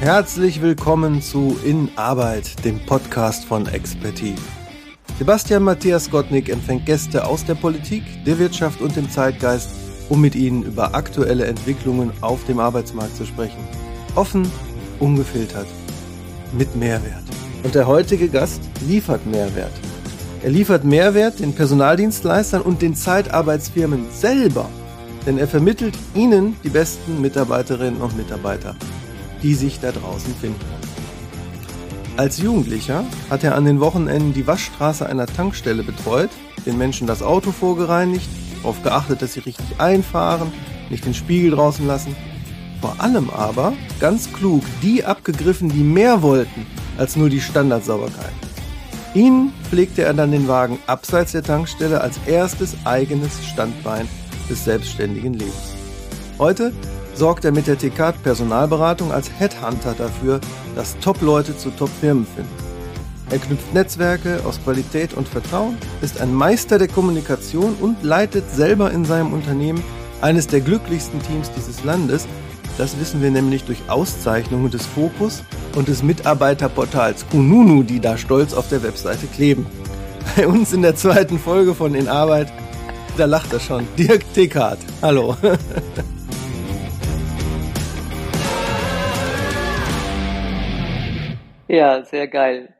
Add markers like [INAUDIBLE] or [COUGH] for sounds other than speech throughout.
Herzlich willkommen zu In Arbeit, dem Podcast von Expertise. Sebastian Matthias Gottnick empfängt Gäste aus der Politik, der Wirtschaft und dem Zeitgeist, um mit ihnen über aktuelle Entwicklungen auf dem Arbeitsmarkt zu sprechen. Offen, ungefiltert, mit Mehrwert. Und der heutige Gast liefert Mehrwert. Er liefert Mehrwert den Personaldienstleistern und den Zeitarbeitsfirmen selber, denn er vermittelt ihnen die besten Mitarbeiterinnen und Mitarbeiter die sich da draußen finden. Als Jugendlicher hat er an den Wochenenden die Waschstraße einer Tankstelle betreut, den Menschen das Auto vorgereinigt, darauf geachtet, dass sie richtig einfahren, nicht den Spiegel draußen lassen. Vor allem aber, ganz klug, die abgegriffen, die mehr wollten als nur die Standardsauberkeit. Ihnen pflegte er dann den Wagen abseits der Tankstelle als erstes eigenes Standbein des selbstständigen Lebens. Heute sorgt er mit der TK Personalberatung als Headhunter dafür, dass Top-Leute zu Top-Firmen finden. Er knüpft Netzwerke aus Qualität und Vertrauen, ist ein Meister der Kommunikation und leitet selber in seinem Unternehmen eines der glücklichsten Teams dieses Landes. Das wissen wir nämlich durch Auszeichnungen des Fokus und des Mitarbeiterportals Kununu, die da stolz auf der Webseite kleben. Bei uns in der zweiten Folge von In Arbeit, da lacht er schon, Dirk Tekart. Hallo. [LAUGHS] Ja, sehr geil.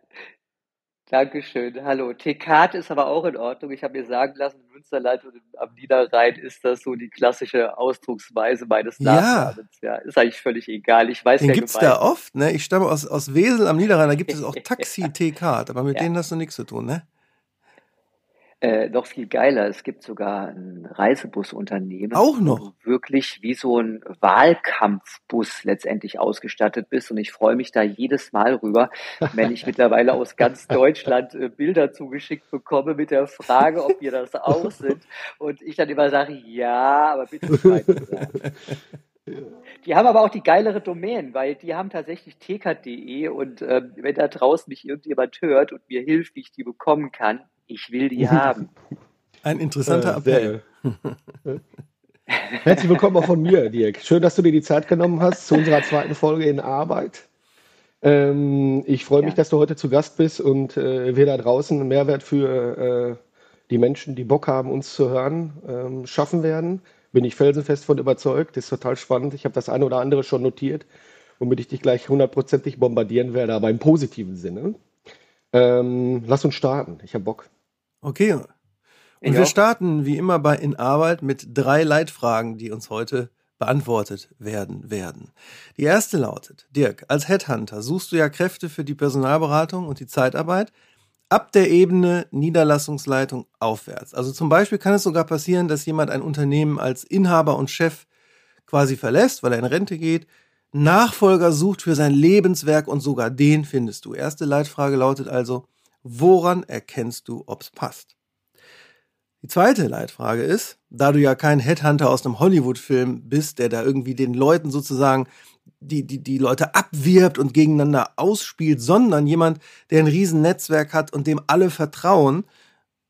Dankeschön. Hallo. Tekat ist aber auch in Ordnung. Ich habe mir sagen lassen, in Münsterland und am Niederrhein ist das so die klassische Ausdrucksweise meines Nachnamens. Ja. ja, ist eigentlich völlig egal. Ich weiß Den gibt es da oft, ne? Ich stamme aus, aus Wesel am Niederrhein, da gibt es auch [LAUGHS] Taxi-Tekat, aber mit ja. denen hast du nichts zu tun, ne? Äh, noch viel geiler, es gibt sogar ein Reisebusunternehmen, Auch noch? wo du wirklich wie so ein Wahlkampfbus letztendlich ausgestattet bist. Und ich freue mich da jedes Mal rüber, wenn ich [LAUGHS] mittlerweile aus ganz Deutschland äh, Bilder zugeschickt bekomme mit der Frage, ob wir das auch [LAUGHS] sind. Und ich dann immer sage, ja, aber bitte schreibt [LAUGHS] Die haben aber auch die geilere Domain, weil die haben tatsächlich tk.de und äh, wenn da draußen mich irgendjemand hört und mir hilft, wie ich die bekommen kann, ich will die [LAUGHS] haben. Ein interessanter äh, Appell. Herzlich willkommen auch von mir, Dirk. Schön, dass du dir die Zeit genommen hast zu unserer zweiten Folge in Arbeit. Ähm, ich freue mich, dass du heute zu Gast bist und äh, wir da draußen einen Mehrwert für äh, die Menschen, die Bock haben, uns zu hören, ähm, schaffen werden. Bin ich felsenfest von überzeugt. Das ist total spannend. Ich habe das eine oder andere schon notiert, womit ich dich gleich hundertprozentig bombardieren werde, aber im positiven Sinne. Ähm, lass uns starten. Ich habe Bock. Okay. Und ich wir auch. starten wie immer bei In Arbeit mit drei Leitfragen, die uns heute beantwortet werden werden. Die erste lautet, Dirk, als Headhunter suchst du ja Kräfte für die Personalberatung und die Zeitarbeit ab der Ebene Niederlassungsleitung aufwärts. Also zum Beispiel kann es sogar passieren, dass jemand ein Unternehmen als Inhaber und Chef quasi verlässt, weil er in Rente geht, Nachfolger sucht für sein Lebenswerk und sogar den findest du. Erste Leitfrage lautet also, Woran erkennst du, ob's passt? Die zweite Leitfrage ist, da du ja kein Headhunter aus einem Hollywood-Film bist, der da irgendwie den Leuten sozusagen die, die, die Leute abwirbt und gegeneinander ausspielt, sondern jemand, der ein Riesennetzwerk hat und dem alle vertrauen.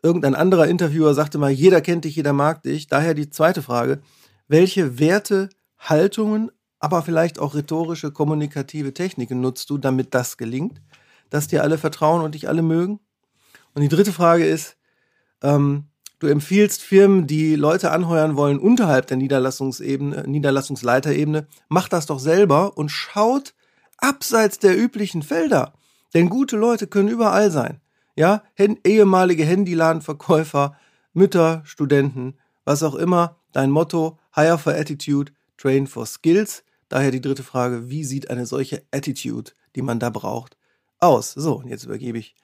Irgendein anderer Interviewer sagte mal, jeder kennt dich, jeder mag dich. Daher die zweite Frage, welche Werte, Haltungen, aber vielleicht auch rhetorische, kommunikative Techniken nutzt du, damit das gelingt? Dass dir alle vertrauen und dich alle mögen? Und die dritte Frage ist, ähm, du empfiehlst Firmen, die Leute anheuern wollen unterhalb der Niederlassungsebene, Niederlassungsleiterebene, macht das doch selber und schaut abseits der üblichen Felder. Denn gute Leute können überall sein. Ja, ehemalige Handyladenverkäufer, Mütter, Studenten, was auch immer. Dein Motto, hire for attitude, train for skills. Daher die dritte Frage, wie sieht eine solche Attitude, die man da braucht, aus. So, und jetzt übergebe ich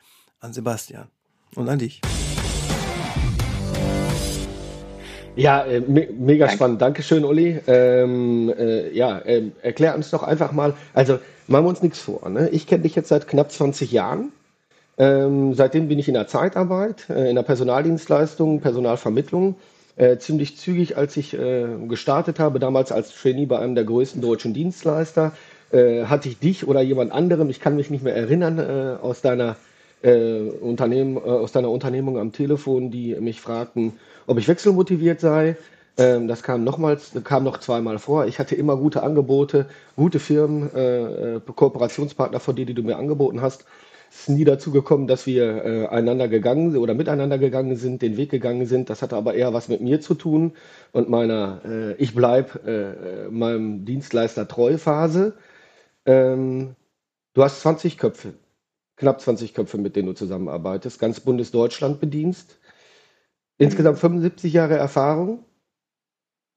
an Sebastian und an dich. Ja, äh, me mega Danke. spannend. Dankeschön, Uli. Ähm, äh, ja, äh, erklär uns doch einfach mal, also machen wir uns nichts vor. Ne? Ich kenne dich jetzt seit knapp 20 Jahren. Ähm, seitdem bin ich in der Zeitarbeit, äh, in der Personaldienstleistung, Personalvermittlung. Äh, ziemlich zügig, als ich äh, gestartet habe, damals als Trainee bei einem der größten deutschen Dienstleister, äh, hatte ich dich oder jemand anderem, ich kann mich nicht mehr erinnern, äh, aus deiner äh, Unternehmen, äh, aus deiner Unternehmung am Telefon, die mich fragten, ob ich wechselmotiviert sei. Ähm, das kam nochmals, kam noch zweimal vor. Ich hatte immer gute Angebote, gute Firmen, äh, Kooperationspartner von dir, die du mir angeboten hast. Es ist nie dazu gekommen, dass wir einander gegangen oder miteinander gegangen sind, den Weg gegangen sind. Das hatte aber eher was mit mir zu tun und meiner Ich bleib meinem Dienstleister Treuphase. Ähm, du hast 20 Köpfe, knapp 20 Köpfe, mit denen du zusammenarbeitest, ganz Bundesdeutschland bedienst. Insgesamt 75 Jahre Erfahrung.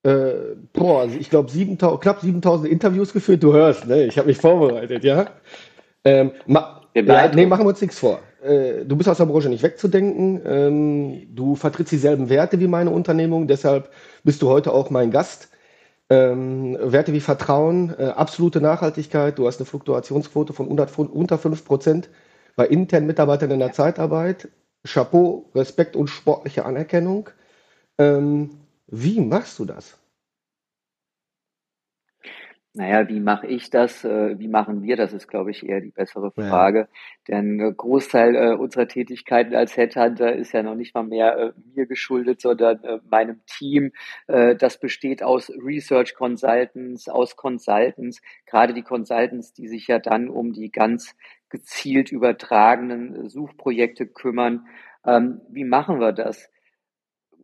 Äh, boah, also ich glaube knapp 7000 Interviews geführt. Du hörst, ne? Ich habe mich vorbereitet, ja. Ähm, ma ja, nee, machen wir uns nichts vor. Äh, du bist aus der Branche nicht wegzudenken. Ähm, du vertrittst dieselben Werte wie meine Unternehmung, deshalb bist du heute auch mein Gast. Ähm, Werte wie Vertrauen, äh, absolute Nachhaltigkeit. Du hast eine Fluktuationsquote von unter, unter 5 Prozent bei internen Mitarbeitern in der Zeitarbeit. Chapeau, Respekt und sportliche Anerkennung. Ähm, wie machst du das? Naja, wie mache ich das? Äh, wie machen wir das? Ist, glaube ich, eher die bessere Frage. Ja. Denn äh, Großteil äh, unserer Tätigkeiten als Headhunter ist ja noch nicht mal mehr mir geschuldet, sondern meinem Team. Das besteht aus Research Consultants, aus Consultants, gerade die Consultants, die sich ja dann um die ganz gezielt übertragenen Suchprojekte kümmern. Ähm, wie machen wir das?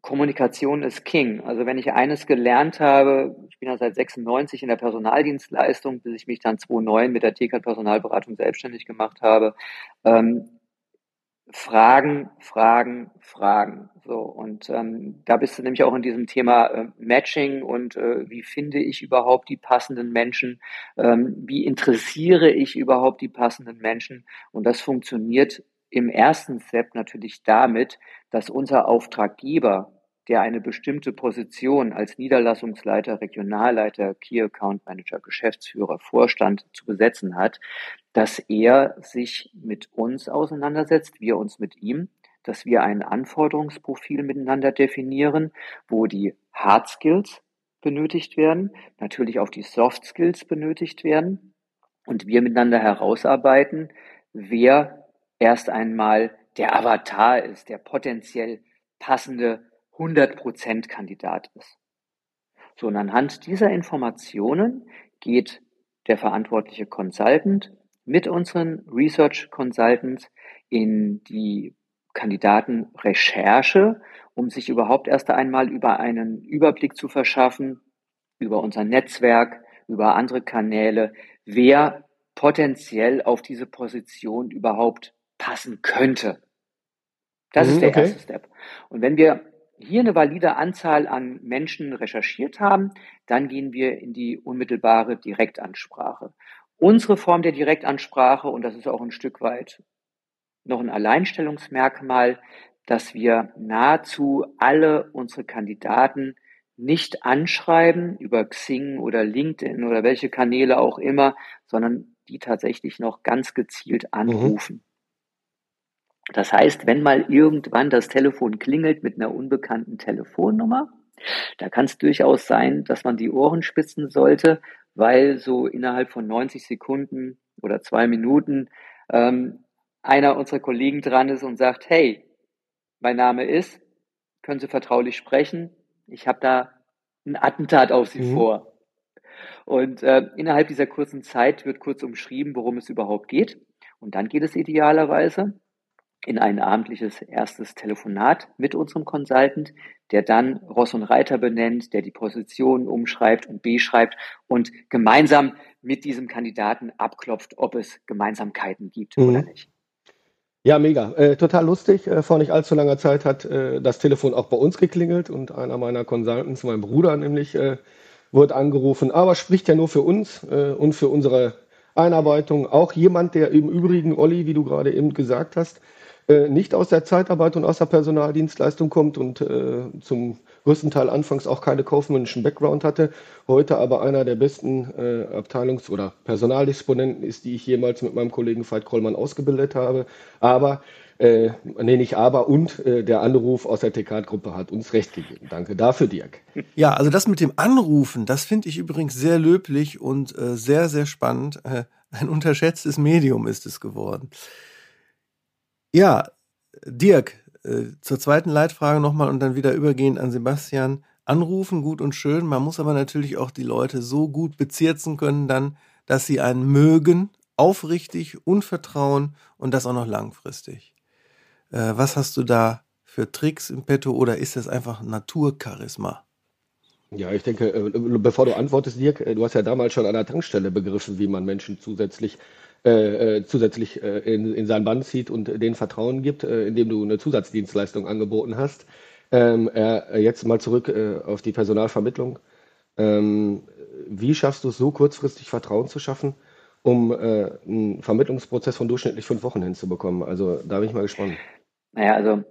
Kommunikation ist King. Also wenn ich eines gelernt habe, ich bin ja seit 96 in der Personaldienstleistung, bis ich mich dann 2009 mit der TK Personalberatung selbstständig gemacht habe, ähm, Fragen, Fragen, Fragen. So und ähm, da bist du nämlich auch in diesem Thema äh, Matching und äh, wie finde ich überhaupt die passenden Menschen? Ähm, wie interessiere ich überhaupt die passenden Menschen? Und das funktioniert im ersten Step natürlich damit, dass unser Auftraggeber, der eine bestimmte Position als Niederlassungsleiter, Regionalleiter, Key Account Manager, Geschäftsführer, Vorstand zu besetzen hat, dass er sich mit uns auseinandersetzt, wir uns mit ihm, dass wir ein Anforderungsprofil miteinander definieren, wo die Hard Skills benötigt werden, natürlich auch die Soft Skills benötigt werden und wir miteinander herausarbeiten, wer erst einmal der Avatar ist, der potenziell passende 100% Kandidat ist. So, und anhand dieser Informationen geht der verantwortliche Consultant mit unseren Research Consultants in die Kandidatenrecherche, um sich überhaupt erst einmal über einen Überblick zu verschaffen, über unser Netzwerk, über andere Kanäle, wer potenziell auf diese Position überhaupt passen könnte. Das mhm, ist der okay. erste Step. Und wenn wir hier eine valide Anzahl an Menschen recherchiert haben, dann gehen wir in die unmittelbare Direktansprache. Unsere Form der Direktansprache, und das ist auch ein Stück weit noch ein Alleinstellungsmerkmal, dass wir nahezu alle unsere Kandidaten nicht anschreiben über Xing oder LinkedIn oder welche Kanäle auch immer, sondern die tatsächlich noch ganz gezielt mhm. anrufen. Mhm. Das heißt, wenn mal irgendwann das Telefon klingelt mit einer unbekannten Telefonnummer, da kann es durchaus sein, dass man die Ohren spitzen sollte, weil so innerhalb von 90 Sekunden oder zwei Minuten ähm, einer unserer Kollegen dran ist und sagt, hey, mein Name ist, können Sie vertraulich sprechen, ich habe da ein Attentat auf Sie mhm. vor. Und äh, innerhalb dieser kurzen Zeit wird kurz umschrieben, worum es überhaupt geht. Und dann geht es idealerweise in ein abendliches erstes Telefonat mit unserem Consultant, der dann Ross und Reiter benennt, der die Position umschreibt und beschreibt und gemeinsam mit diesem Kandidaten abklopft, ob es Gemeinsamkeiten gibt mhm. oder nicht. Ja, mega. Äh, total lustig. Äh, vor nicht allzu langer Zeit hat äh, das Telefon auch bei uns geklingelt und einer meiner Consultants, mein Bruder nämlich, äh, wurde angerufen. Aber spricht ja nur für uns äh, und für unsere Einarbeitung. Auch jemand, der im Übrigen, Olli, wie du gerade eben gesagt hast, äh, nicht aus der Zeitarbeit und aus der Personaldienstleistung kommt und äh, zum größten Teil anfangs auch keine kaufmännischen Background hatte, heute aber einer der besten äh, Abteilungs- oder Personaldisponenten ist, die ich jemals mit meinem Kollegen Veit Krollmann ausgebildet habe. Aber äh, nee, nicht aber, und äh, der Anruf aus der TK-Gruppe hat uns recht gegeben. Danke dafür, Dirk. Ja, also das mit dem Anrufen, das finde ich übrigens sehr löblich und äh, sehr, sehr spannend. Äh, ein unterschätztes Medium ist es geworden. Ja, Dirk, äh, zur zweiten Leitfrage nochmal und dann wieder übergehend an Sebastian. anrufen, gut und schön. Man muss aber natürlich auch die Leute so gut bezirzen können, dann, dass sie einen mögen, aufrichtig und vertrauen und das auch noch langfristig. Äh, was hast du da für Tricks im Petto oder ist das einfach Naturcharisma? Ja, ich denke, äh, bevor du antwortest, Dirk, äh, du hast ja damals schon an der Tankstelle begriffen, wie man Menschen zusätzlich, äh, äh zusätzlich äh, in, in sein Band zieht und denen Vertrauen gibt, äh, indem du eine Zusatzdienstleistung angeboten hast. Ähm, äh, jetzt mal zurück äh, auf die Personalvermittlung. Ähm, wie schaffst du es so kurzfristig Vertrauen zu schaffen, um äh, einen Vermittlungsprozess von durchschnittlich fünf Wochen hinzubekommen? Also da bin ich mal gespannt. Naja, also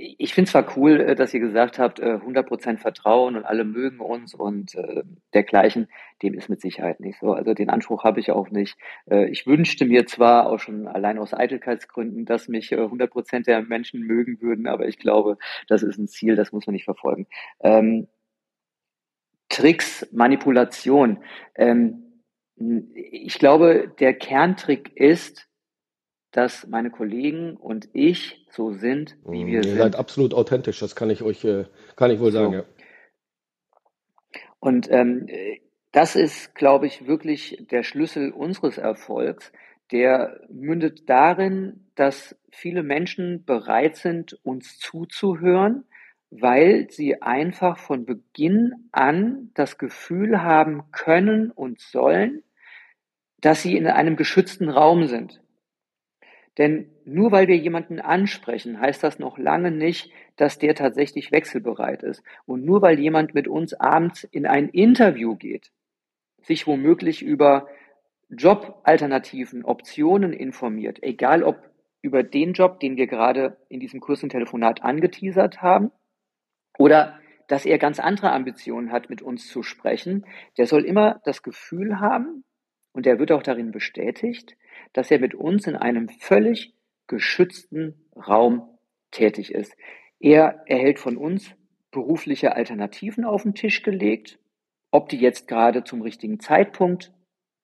ich finde zwar cool, äh, dass ihr gesagt habt, 100% äh, Vertrauen und alle mögen uns und äh, dergleichen. Dem ist mit Sicherheit nicht so. Also den Anspruch habe ich auch nicht. Ich wünschte mir zwar auch schon allein aus Eitelkeitsgründen, dass mich äh, 100% der Menschen mögen würden, aber ich glaube, das ist ein Ziel, das muss man nicht verfolgen. Ähm, Tricks, Manipulation. Ähm, ich glaube, der Kerntrick ist, dass meine Kollegen und ich so sind, wie wir Ihr sind. Ihr seid absolut authentisch, das kann ich euch, äh, kann ich wohl sagen, so. ja. Und ähm, das ist, glaube ich, wirklich der Schlüssel unseres Erfolgs. Der mündet darin, dass viele Menschen bereit sind, uns zuzuhören, weil sie einfach von Beginn an das Gefühl haben können und sollen, dass sie in einem geschützten Raum sind. Denn nur weil wir jemanden ansprechen, heißt das noch lange nicht, dass der tatsächlich wechselbereit ist. Und nur weil jemand mit uns abends in ein Interview geht, sich womöglich über Jobalternativen, Optionen informiert, egal ob über den Job, den wir gerade in diesem kurzen Telefonat angeteasert haben, oder dass er ganz andere Ambitionen hat, mit uns zu sprechen, der soll immer das Gefühl haben, und er wird auch darin bestätigt, dass er mit uns in einem völlig geschützten Raum tätig ist. Er erhält von uns berufliche Alternativen auf den Tisch gelegt. Ob die jetzt gerade zum richtigen Zeitpunkt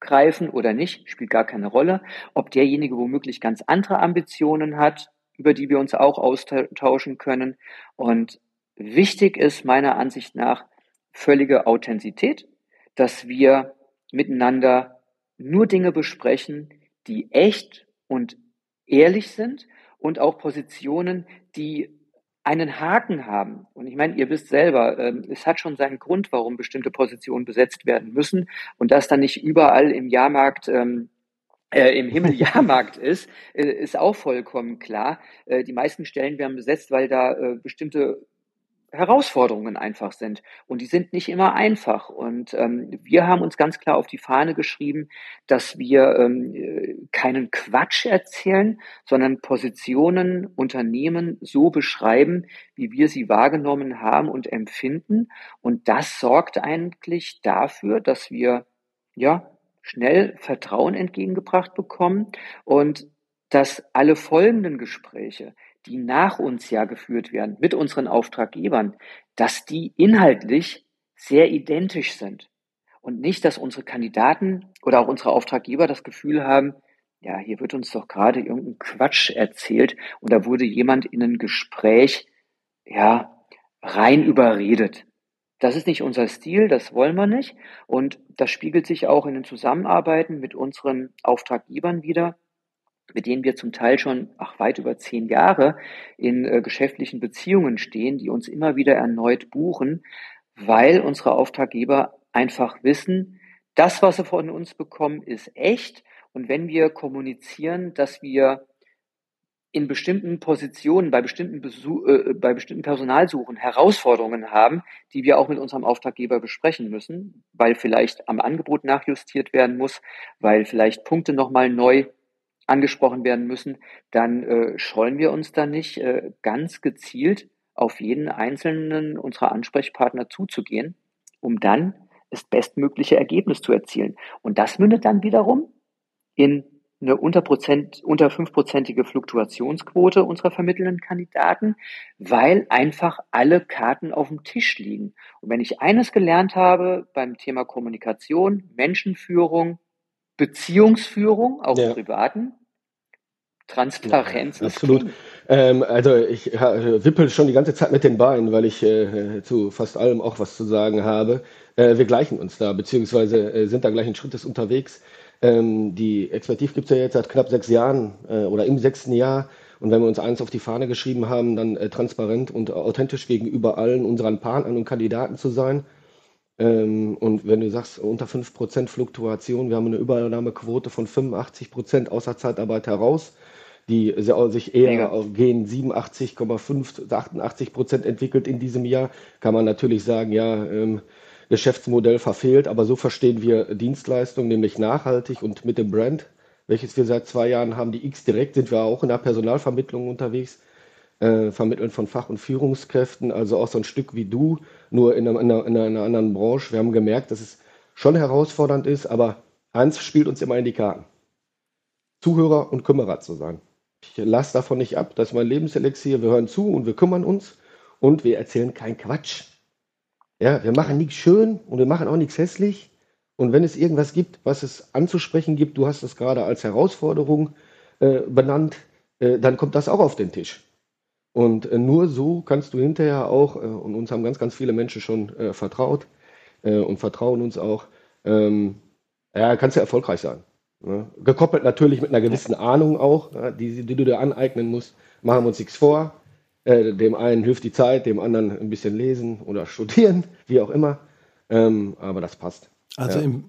greifen oder nicht, spielt gar keine Rolle. Ob derjenige womöglich ganz andere Ambitionen hat, über die wir uns auch austauschen können. Und wichtig ist meiner Ansicht nach völlige Authentizität, dass wir miteinander nur Dinge besprechen, die echt und ehrlich sind und auch Positionen, die einen Haken haben. Und ich meine, ihr wisst selber, ähm, es hat schon seinen Grund, warum bestimmte Positionen besetzt werden müssen und das dann nicht überall im Jahrmarkt ähm, äh, im Himmel [LAUGHS] Jahrmarkt ist, äh, ist auch vollkommen klar. Äh, die meisten Stellen werden besetzt, weil da äh, bestimmte Herausforderungen einfach sind. Und die sind nicht immer einfach. Und ähm, wir haben uns ganz klar auf die Fahne geschrieben, dass wir ähm, keinen Quatsch erzählen, sondern Positionen, Unternehmen so beschreiben, wie wir sie wahrgenommen haben und empfinden. Und das sorgt eigentlich dafür, dass wir ja schnell Vertrauen entgegengebracht bekommen und dass alle folgenden Gespräche, die nach uns ja geführt werden, mit unseren Auftraggebern, dass die inhaltlich sehr identisch sind. Und nicht, dass unsere Kandidaten oder auch unsere Auftraggeber das Gefühl haben, ja, hier wird uns doch gerade irgendein Quatsch erzählt und da wurde jemand in ein Gespräch, ja, rein überredet. Das ist nicht unser Stil, das wollen wir nicht. Und das spiegelt sich auch in den Zusammenarbeiten mit unseren Auftraggebern wieder mit denen wir zum Teil schon ach, weit über zehn Jahre in äh, geschäftlichen Beziehungen stehen, die uns immer wieder erneut buchen, weil unsere Auftraggeber einfach wissen, das, was sie von uns bekommen, ist echt. Und wenn wir kommunizieren, dass wir in bestimmten Positionen, bei bestimmten, Besuch, äh, bei bestimmten Personalsuchen Herausforderungen haben, die wir auch mit unserem Auftraggeber besprechen müssen, weil vielleicht am Angebot nachjustiert werden muss, weil vielleicht Punkte nochmal neu angesprochen werden müssen, dann äh, scheuen wir uns da nicht äh, ganz gezielt auf jeden einzelnen unserer Ansprechpartner zuzugehen, um dann das bestmögliche Ergebnis zu erzielen. Und das mündet dann wiederum in eine unter, Prozent, Fluktuationsquote unserer vermittelnden Kandidaten, weil einfach alle Karten auf dem Tisch liegen. Und wenn ich eines gelernt habe beim Thema Kommunikation, Menschenführung, Beziehungsführung, auch ja. im Privaten. Transparenz. Ja, absolut. Ähm, also ich äh, wippel schon die ganze Zeit mit den Beinen, weil ich äh, zu fast allem auch was zu sagen habe. Äh, wir gleichen uns da, beziehungsweise äh, sind da gleichen Schrittes unterwegs. Ähm, die Expertiv gibt es ja jetzt seit knapp sechs Jahren äh, oder im sechsten Jahr. Und wenn wir uns eins auf die Fahne geschrieben haben, dann äh, transparent und authentisch gegenüber allen unseren Partnern und Kandidaten zu sein. Ähm, und wenn du sagst, unter 5% Fluktuation, wir haben eine Übernahmequote von 85% außer Zeitarbeit heraus die sich eher Mega. gegen 87,5, 88 Prozent entwickelt in diesem Jahr, kann man natürlich sagen, ja, ähm, Geschäftsmodell verfehlt, aber so verstehen wir Dienstleistung, nämlich nachhaltig und mit dem Brand, welches wir seit zwei Jahren haben, die X direkt, sind wir auch in der Personalvermittlung unterwegs, äh, Vermitteln von Fach- und Führungskräften, also auch so ein Stück wie du, nur in einer, in, einer, in einer anderen Branche. Wir haben gemerkt, dass es schon herausfordernd ist, aber eins spielt uns immer in die Karten. Zuhörer und Kümmerer zu sein. Ich lasse davon nicht ab. Das ist mein Lebenselixier. Wir hören zu und wir kümmern uns und wir erzählen keinen Quatsch. Ja, wir machen nichts schön und wir machen auch nichts hässlich. Und wenn es irgendwas gibt, was es anzusprechen gibt, du hast es gerade als Herausforderung äh, benannt, äh, dann kommt das auch auf den Tisch. Und äh, nur so kannst du hinterher auch, äh, und uns haben ganz, ganz viele Menschen schon äh, vertraut und vertrauen uns auch, ähm, ja, kannst du erfolgreich sein. Ne? Gekoppelt natürlich mit einer gewissen Ahnung auch, die, die, du dir aneignen musst. Machen wir uns nichts vor. Äh, dem einen hilft die Zeit, dem anderen ein bisschen lesen oder studieren, [LAUGHS] wie auch immer. Ähm, aber das passt. Also, ja. im,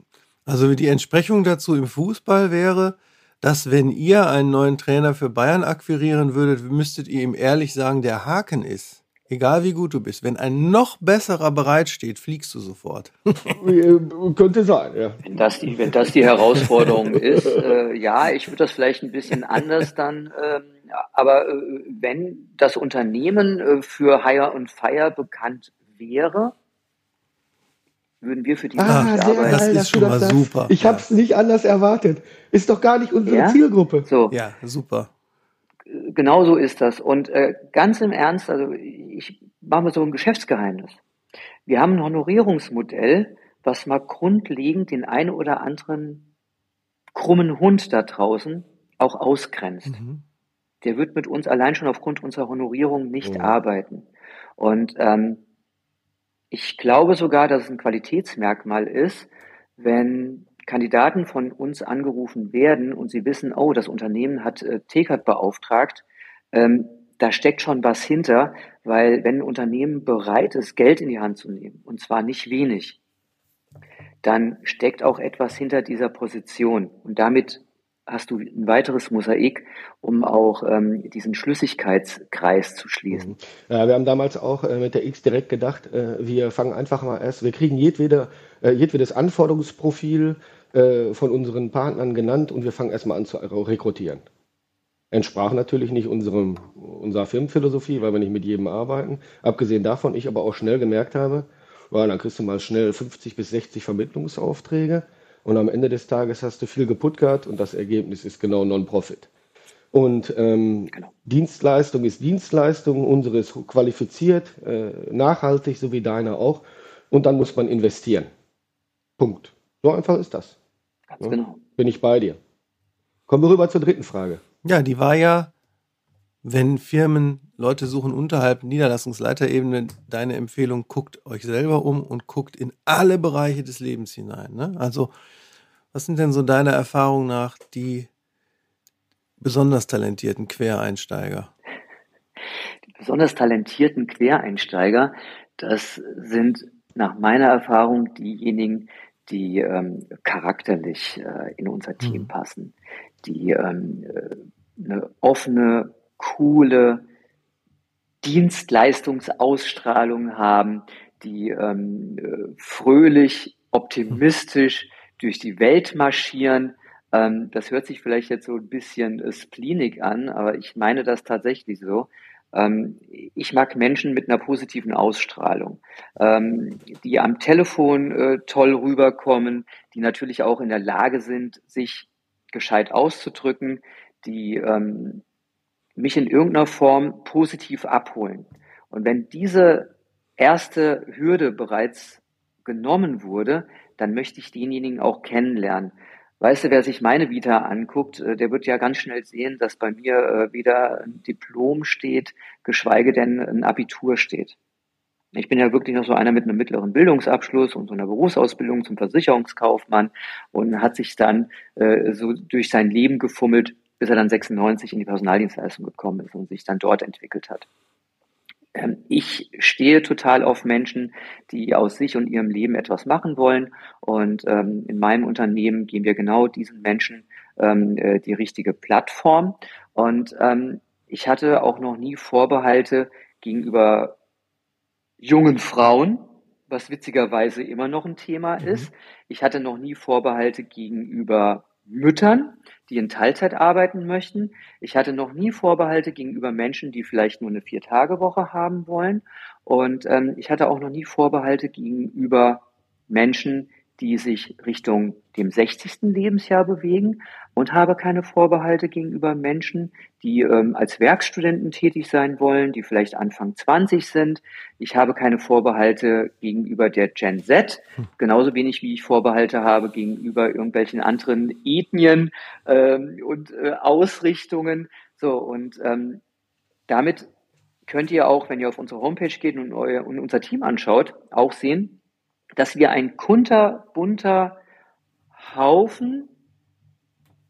also die Entsprechung dazu im Fußball wäre, dass wenn ihr einen neuen Trainer für Bayern akquirieren würdet, müsstet ihr ihm ehrlich sagen, der Haken ist, Egal wie gut du bist, wenn ein noch besserer bereitsteht, fliegst du sofort. [LAUGHS] Könnte sein, ja. Wenn das die, wenn das die Herausforderung ist, äh, ja, ich würde das vielleicht ein bisschen anders dann, äh, aber äh, wenn das Unternehmen äh, für Hire und Fire bekannt wäre, würden wir für die ah, sehr arbeiten. Das ist schon mal super. Ich habe es nicht anders erwartet. Ist doch gar nicht unsere ja? Zielgruppe. So. Ja, super genau so ist das. Und äh, ganz im Ernst, also ich mache mal so ein Geschäftsgeheimnis. Wir haben ein Honorierungsmodell, was mal grundlegend den einen oder anderen krummen Hund da draußen auch ausgrenzt. Mhm. Der wird mit uns allein schon aufgrund unserer Honorierung nicht mhm. arbeiten. Und ähm, ich glaube sogar, dass es ein Qualitätsmerkmal ist, wenn Kandidaten von uns angerufen werden und sie wissen, oh, das Unternehmen hat äh, TCAT beauftragt, ähm, da steckt schon was hinter, weil wenn ein Unternehmen bereit ist, Geld in die Hand zu nehmen, und zwar nicht wenig, dann steckt auch etwas hinter dieser Position. Und damit hast du ein weiteres Mosaik, um auch ähm, diesen Schlüssigkeitskreis zu schließen. Mhm. Ja, wir haben damals auch äh, mit der X direkt gedacht, äh, wir fangen einfach mal erst, wir kriegen jedwede, äh, jedwedes Anforderungsprofil äh, von unseren Partnern genannt und wir fangen erstmal an zu rekrutieren. Entsprach natürlich nicht unserem, unserer Firmenphilosophie, weil wir nicht mit jedem arbeiten. Abgesehen davon, ich aber auch schnell gemerkt habe, well, dann kriegst du mal schnell 50 bis 60 Vermittlungsaufträge und am Ende des Tages hast du viel geputtgart und das Ergebnis ist genau Non-Profit. Und ähm, genau. Dienstleistung ist Dienstleistung, unsere ist qualifiziert, äh, nachhaltig, so wie deine auch. Und dann muss man investieren. Punkt. So einfach ist das. Ganz ja, genau. Bin ich bei dir. Kommen wir rüber zur dritten Frage. Ja, die war ja, wenn Firmen Leute suchen unterhalb Niederlassungsleiterebene, deine Empfehlung, guckt euch selber um und guckt in alle Bereiche des Lebens hinein. Ne? Also, was sind denn so deiner Erfahrung nach die besonders talentierten Quereinsteiger? Die besonders talentierten Quereinsteiger, das sind nach meiner Erfahrung diejenigen, die ähm, charakterlich äh, in unser Team mhm. passen, die ähm, äh, eine offene, coole Dienstleistungsausstrahlung haben, die ähm, äh, fröhlich, optimistisch durch die Welt marschieren. Ähm, das hört sich vielleicht jetzt so ein bisschen äh, spleenig an, aber ich meine das tatsächlich so. Ähm, ich mag Menschen mit einer positiven Ausstrahlung, ähm, die am Telefon äh, toll rüberkommen, die natürlich auch in der Lage sind, sich gescheit auszudrücken, die ähm, mich in irgendeiner Form positiv abholen. Und wenn diese erste Hürde bereits genommen wurde, dann möchte ich denjenigen auch kennenlernen. Weißt du, wer sich meine Vita anguckt, äh, der wird ja ganz schnell sehen, dass bei mir äh, weder ein Diplom steht, geschweige denn ein Abitur steht. Ich bin ja wirklich noch so einer mit einem mittleren Bildungsabschluss und so einer Berufsausbildung zum Versicherungskaufmann und hat sich dann äh, so durch sein Leben gefummelt, bis er dann 96 in die Personaldienstleistung gekommen ist und sich dann dort entwickelt hat. Ähm, ich stehe total auf Menschen, die aus sich und ihrem Leben etwas machen wollen. Und ähm, in meinem Unternehmen geben wir genau diesen Menschen ähm, äh, die richtige Plattform. Und ähm, ich hatte auch noch nie Vorbehalte gegenüber jungen Frauen, was witzigerweise immer noch ein Thema mhm. ist. Ich hatte noch nie Vorbehalte gegenüber Müttern, die in Teilzeit arbeiten möchten. Ich hatte noch nie Vorbehalte gegenüber Menschen, die vielleicht nur eine Vier-Tage-Woche haben wollen. Und ähm, ich hatte auch noch nie Vorbehalte gegenüber Menschen, die sich Richtung dem 60. Lebensjahr bewegen und habe keine Vorbehalte gegenüber Menschen, die ähm, als Werkstudenten tätig sein wollen, die vielleicht Anfang 20 sind. Ich habe keine Vorbehalte gegenüber der Gen Z, genauso wenig wie ich Vorbehalte habe gegenüber irgendwelchen anderen Ethnien ähm, und äh, Ausrichtungen. So und ähm, damit könnt ihr auch, wenn ihr auf unsere Homepage geht und, euer, und unser Team anschaut, auch sehen, dass wir ein kunterbunter Haufen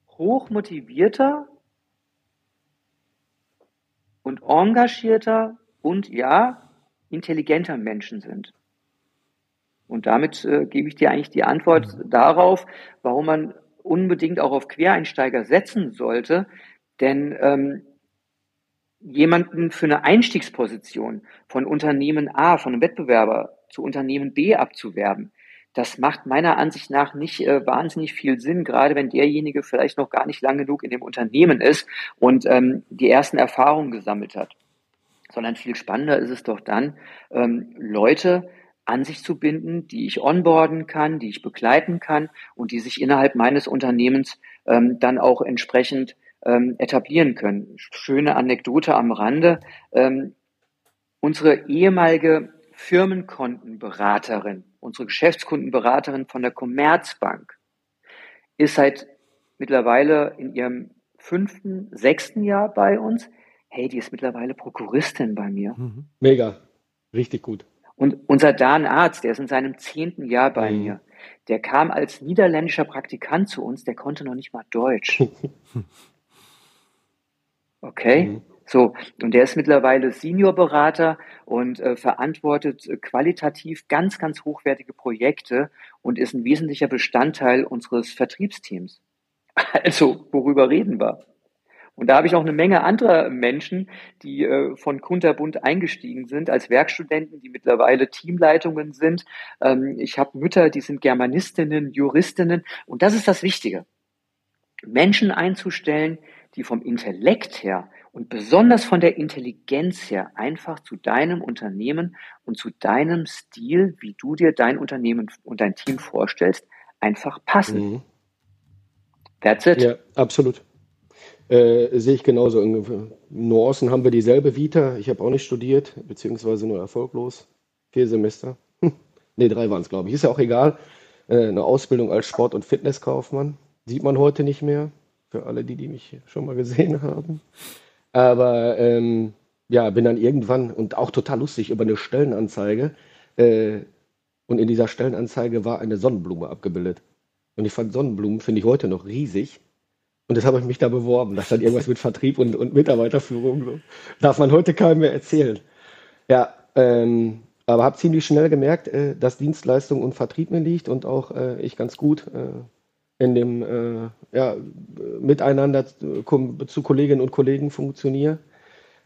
hochmotivierter und engagierter und ja, intelligenter Menschen sind. Und damit äh, gebe ich dir eigentlich die Antwort darauf, warum man unbedingt auch auf Quereinsteiger setzen sollte. Denn ähm, jemanden für eine Einstiegsposition von Unternehmen A, von einem Wettbewerber zu Unternehmen B abzuwerben, das macht meiner Ansicht nach nicht äh, wahnsinnig viel Sinn, gerade wenn derjenige vielleicht noch gar nicht lang genug in dem Unternehmen ist und ähm, die ersten Erfahrungen gesammelt hat. Sondern viel spannender ist es doch dann, ähm, Leute an sich zu binden, die ich onboarden kann, die ich begleiten kann und die sich innerhalb meines Unternehmens ähm, dann auch entsprechend ähm, etablieren können. Schöne Anekdote am Rande. Ähm, unsere ehemalige Firmenkontenberaterin, unsere Geschäftskundenberaterin von der Commerzbank, ist seit mittlerweile in ihrem fünften, sechsten Jahr bei uns. Hey, die ist mittlerweile Prokuristin bei mir. Mhm. Mega, richtig gut. Und unser Dan Arzt, der ist in seinem zehnten Jahr bei mhm. mir, der kam als niederländischer Praktikant zu uns, der konnte noch nicht mal Deutsch. [LAUGHS] Okay? Mhm. So, und der ist mittlerweile Seniorberater und äh, verantwortet äh, qualitativ ganz, ganz hochwertige Projekte und ist ein wesentlicher Bestandteil unseres Vertriebsteams. [LAUGHS] Also, worüber reden wir? Und da habe ich auch eine Menge anderer Menschen, die äh, von Kunterbund eingestiegen sind als Werkstudenten, die mittlerweile Teamleitungen sind. Ähm, ich habe Mütter, die sind Germanistinnen, Juristinnen. Und das ist das Wichtige. Menschen einzustellen, die vom Intellekt her und besonders von der Intelligenz her einfach zu deinem Unternehmen und zu deinem Stil, wie du dir dein Unternehmen und dein Team vorstellst, einfach passen. Mhm. That's it. Ja, absolut. Äh, sehe ich genauso. In Nuancen haben wir dieselbe Vita. Ich habe auch nicht studiert, beziehungsweise nur erfolglos. Vier Semester. Hm. Ne, drei waren es, glaube ich. Ist ja auch egal. Äh, eine Ausbildung als Sport- und Fitnesskaufmann. Sieht man heute nicht mehr. Für alle, die, die mich schon mal gesehen haben. Aber ähm, ja, bin dann irgendwann und auch total lustig über eine Stellenanzeige. Äh, und in dieser Stellenanzeige war eine Sonnenblume abgebildet. Und ich fand Sonnenblumen, finde ich heute noch riesig. Und das habe ich mich da beworben. Das hat irgendwas mit Vertrieb und, und Mitarbeiterführung. So. Darf man heute keinem mehr erzählen. Ja, ähm, aber habe ziemlich schnell gemerkt, äh, dass Dienstleistung und Vertrieb mir liegt und auch äh, ich ganz gut äh, in dem äh, ja, Miteinander zu Kolleginnen und Kollegen funktioniere.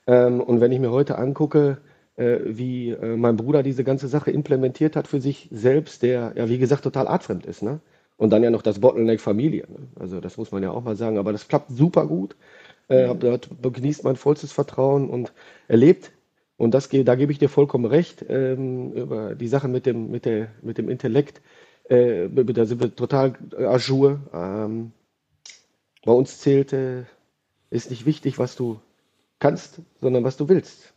Ähm, und wenn ich mir heute angucke, äh, wie äh, mein Bruder diese ganze Sache implementiert hat für sich selbst, der ja wie gesagt total artfremd ist, ne? Und dann ja noch das Bottleneck Familie. Ne? Also das muss man ja auch mal sagen. Aber das klappt super gut. Äh, mhm. Dort genießt mein vollstes Vertrauen und erlebt. Und das, da gebe ich dir vollkommen recht ähm, über die Sache mit dem, mit, der, mit dem Intellekt. Äh, da sind wir total ajour. Ähm, bei uns zählt, äh, ist nicht wichtig, was du kannst, sondern was du willst.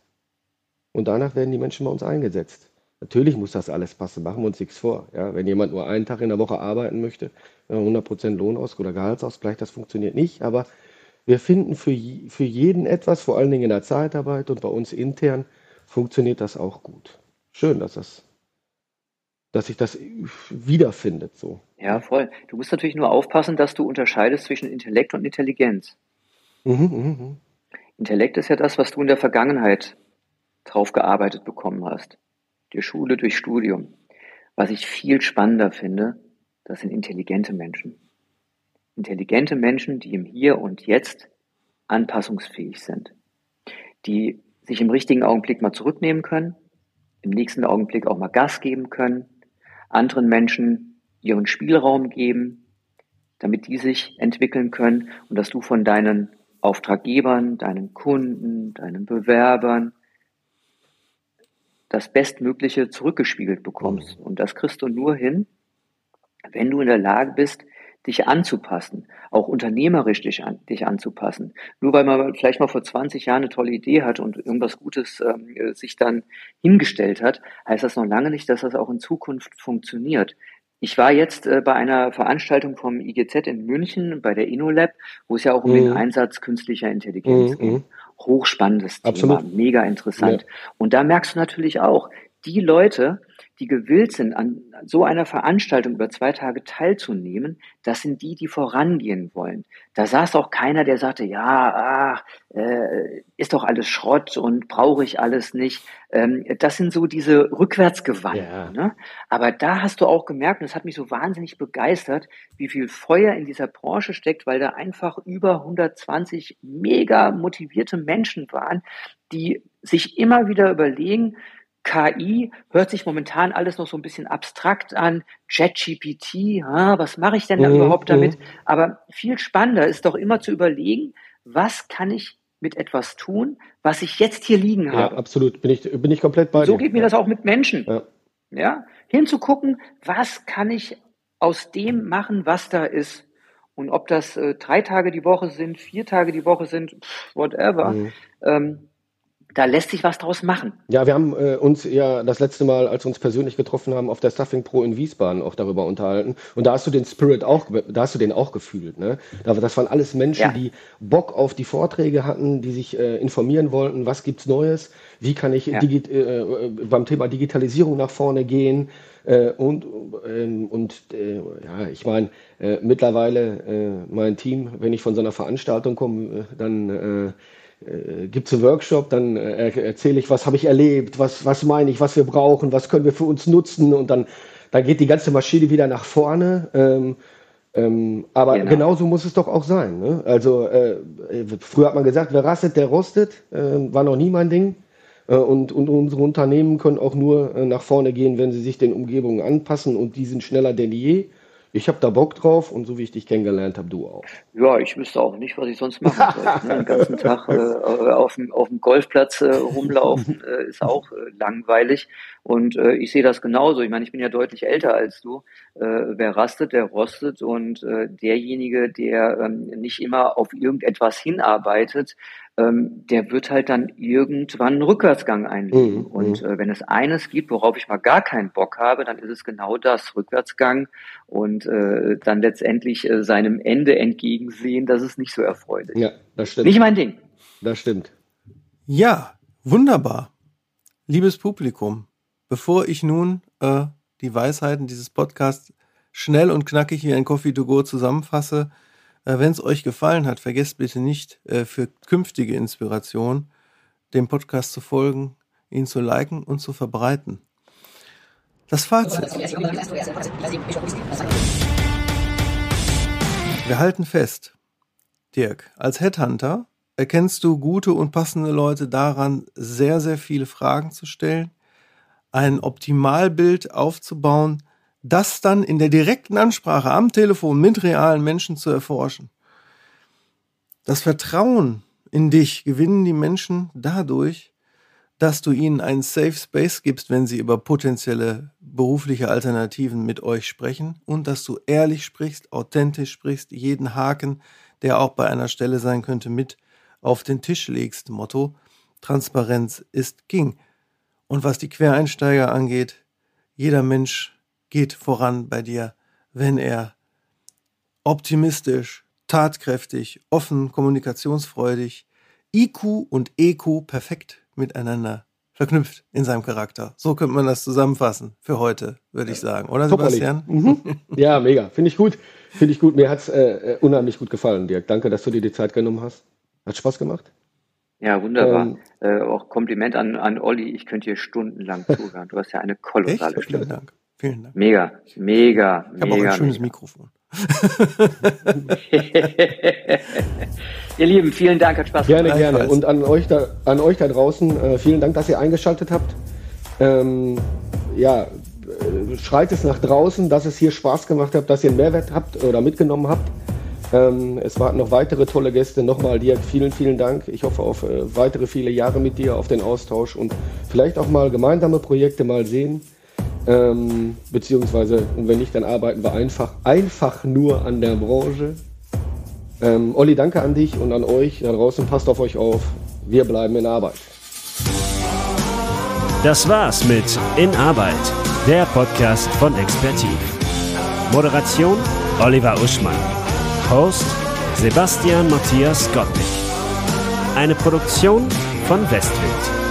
Und danach werden die Menschen bei uns eingesetzt. Natürlich muss das alles passen, machen wir uns nichts vor. Ja, wenn jemand nur einen Tag in der Woche arbeiten möchte, 100% Lohnausgleich oder Gehaltsausgleich, das funktioniert nicht. Aber wir finden für, für jeden etwas, vor allen Dingen in der Zeitarbeit und bei uns intern funktioniert das auch gut. Schön, dass das dass sich das wiederfindet so. Ja, voll. Du musst natürlich nur aufpassen, dass du unterscheidest zwischen Intellekt und Intelligenz. Mhm, mh, mh. Intellekt ist ja das, was du in der Vergangenheit drauf gearbeitet bekommen hast. Durch Schule, durch Studium. Was ich viel spannender finde, das sind intelligente Menschen. Intelligente Menschen, die im Hier und Jetzt anpassungsfähig sind. Die sich im richtigen Augenblick mal zurücknehmen können, im nächsten Augenblick auch mal Gas geben können, anderen Menschen ihren Spielraum geben, damit die sich entwickeln können und dass du von deinen Auftraggebern, deinen Kunden, deinen Bewerbern das Bestmögliche zurückgespiegelt bekommst. Mhm. Und das kriegst du nur hin, wenn du in der Lage bist, dich anzupassen, auch unternehmerisch dich, an, dich anzupassen. Nur weil man vielleicht mal vor 20 Jahren eine tolle Idee hat und irgendwas Gutes ähm, sich dann hingestellt hat, heißt das noch lange nicht, dass das auch in Zukunft funktioniert. Ich war jetzt äh, bei einer Veranstaltung vom IGZ in München, bei der InnoLab, wo es ja auch um mhm. den Einsatz künstlicher Intelligenz mhm. geht. Hochspannendes Absolut. Thema, mega interessant. Ja. Und da merkst du natürlich auch, die Leute, die gewillt sind, an so einer Veranstaltung über zwei Tage teilzunehmen, das sind die, die vorangehen wollen. Da saß auch keiner, der sagte, ja, ach, äh, ist doch alles Schrott und brauche ich alles nicht. Ähm, das sind so diese Rückwärtsgewandten. Ja. Ne? Aber da hast du auch gemerkt, und das hat mich so wahnsinnig begeistert, wie viel Feuer in dieser Branche steckt, weil da einfach über 120 mega motivierte Menschen waren, die sich immer wieder überlegen, KI hört sich momentan alles noch so ein bisschen abstrakt an. ChatGPT, was mache ich denn da mhm, überhaupt damit? Mhm. Aber viel spannender ist doch immer zu überlegen, was kann ich mit etwas tun, was ich jetzt hier liegen habe. Ja, absolut. Bin ich, bin ich komplett bei dir. So geht mir das auch mit Menschen. Ja. ja. Hinzugucken, was kann ich aus dem machen, was da ist. Und ob das äh, drei Tage die Woche sind, vier Tage die Woche sind, pff, whatever. Mhm. Ähm, da lässt sich was draus machen. Ja, wir haben äh, uns ja das letzte Mal, als wir uns persönlich getroffen haben, auf der Stuffing Pro in Wiesbaden auch darüber unterhalten. Und da hast du den Spirit auch, da hast du den auch gefühlt. Ne? Das waren alles Menschen, ja. die Bock auf die Vorträge hatten, die sich äh, informieren wollten, was gibt's Neues, wie kann ich ja. äh, äh beim Thema Digitalisierung nach vorne gehen. Äh, und ähm, und äh, ja, ich meine, mittlerweile mein Team, wenn ich von so einer Veranstaltung komme, dann äh, gibt es einen Workshop, dann äh, erzähle ich, was habe ich erlebt, was, was meine ich, was wir brauchen, was können wir für uns nutzen und dann, dann geht die ganze Maschine wieder nach vorne. Ähm, ähm, aber genau. genauso muss es doch auch sein. Ne? Also äh, früher hat man gesagt, wer rastet, der rostet, äh, war noch nie mein Ding. Äh, und, und unsere Unternehmen können auch nur äh, nach vorne gehen, wenn sie sich den Umgebungen anpassen und die sind schneller denn je. Ich habe da Bock drauf und so wie ich dich kennengelernt habe, du auch. Ja, ich wüsste auch nicht, was ich sonst machen soll. Ne? Den ganzen Tag äh, auf, dem, auf dem Golfplatz äh, rumlaufen äh, ist auch äh, langweilig. Und äh, ich sehe das genauso. Ich meine, ich bin ja deutlich älter als du. Äh, wer rastet, der rostet. Und äh, derjenige, der ähm, nicht immer auf irgendetwas hinarbeitet, ähm, der wird halt dann irgendwann einen Rückwärtsgang einlegen. Mhm. Und mhm. äh, wenn es eines gibt, worauf ich mal gar keinen Bock habe, dann ist es genau das, Rückwärtsgang und äh, dann letztendlich äh, seinem Ende entgegensehen, das ist nicht so erfreulich. Ja, das stimmt. Nicht mein Ding. Das stimmt. Ja, wunderbar. Liebes Publikum, bevor ich nun äh, die Weisheiten dieses Podcasts schnell und knackig wie ein Coffee to go zusammenfasse, äh, Wenn es euch gefallen hat, vergesst bitte nicht, äh, für künftige Inspiration dem Podcast zu folgen, ihn zu liken und zu verbreiten. Das Fazit. Wir halten fest. Dirk, als Headhunter erkennst du gute und passende Leute daran, sehr, sehr viele Fragen zu stellen, ein Optimalbild aufzubauen, das dann in der direkten Ansprache am Telefon mit realen Menschen zu erforschen. Das Vertrauen in dich gewinnen die Menschen dadurch, dass du ihnen einen Safe Space gibst, wenn sie über potenzielle berufliche Alternativen mit euch sprechen und dass du ehrlich sprichst, authentisch sprichst, jeden Haken, der auch bei einer Stelle sein könnte, mit auf den Tisch legst. Motto, Transparenz ist King. Und was die Quereinsteiger angeht, jeder Mensch geht voran bei dir, wenn er optimistisch, tatkräftig, offen, kommunikationsfreudig, IQ und EQ perfekt miteinander verknüpft in seinem Charakter. So könnte man das zusammenfassen für heute, würde ich sagen. Oder Top, Sebastian? Mhm. [LAUGHS] Ja, mega. Finde ich gut. Finde ich gut. Mir hat es äh, unheimlich gut gefallen, Dirk. Danke, dass du dir die Zeit genommen hast. Hat Spaß gemacht? Ja, wunderbar. Ähm, äh, auch Kompliment an, an Olli. Ich könnte hier stundenlang [LAUGHS] zuhören. Du hast ja eine kolossale? Stimme. Vielen Dank. Vielen Dank. Mega, mega, ich habe auch ein schönes mega. Mikrofon. [LAUGHS] ihr Lieben, vielen Dank, hat Spaß gemacht. Gerne, gerne. Und an euch da, an euch da draußen, äh, vielen Dank, dass ihr eingeschaltet habt. Ähm, ja, äh, schreit es nach draußen, dass es hier Spaß gemacht hat, dass ihr einen Mehrwert habt oder mitgenommen habt. Ähm, es warten noch weitere tolle Gäste. Nochmal Dirk, vielen, vielen Dank. Ich hoffe auf äh, weitere viele Jahre mit dir, auf den Austausch und vielleicht auch mal gemeinsame Projekte mal sehen. Ähm, beziehungsweise, und wenn nicht, dann arbeiten wir einfach, einfach nur an der Branche. Ähm, Olli, danke an dich und an euch da draußen. Passt auf euch auf. Wir bleiben in Arbeit. Das war's mit In Arbeit, der Podcast von Expertiv. Moderation Oliver Uschmann. Host Sebastian Matthias Gottlieb. Eine Produktion von Westwind.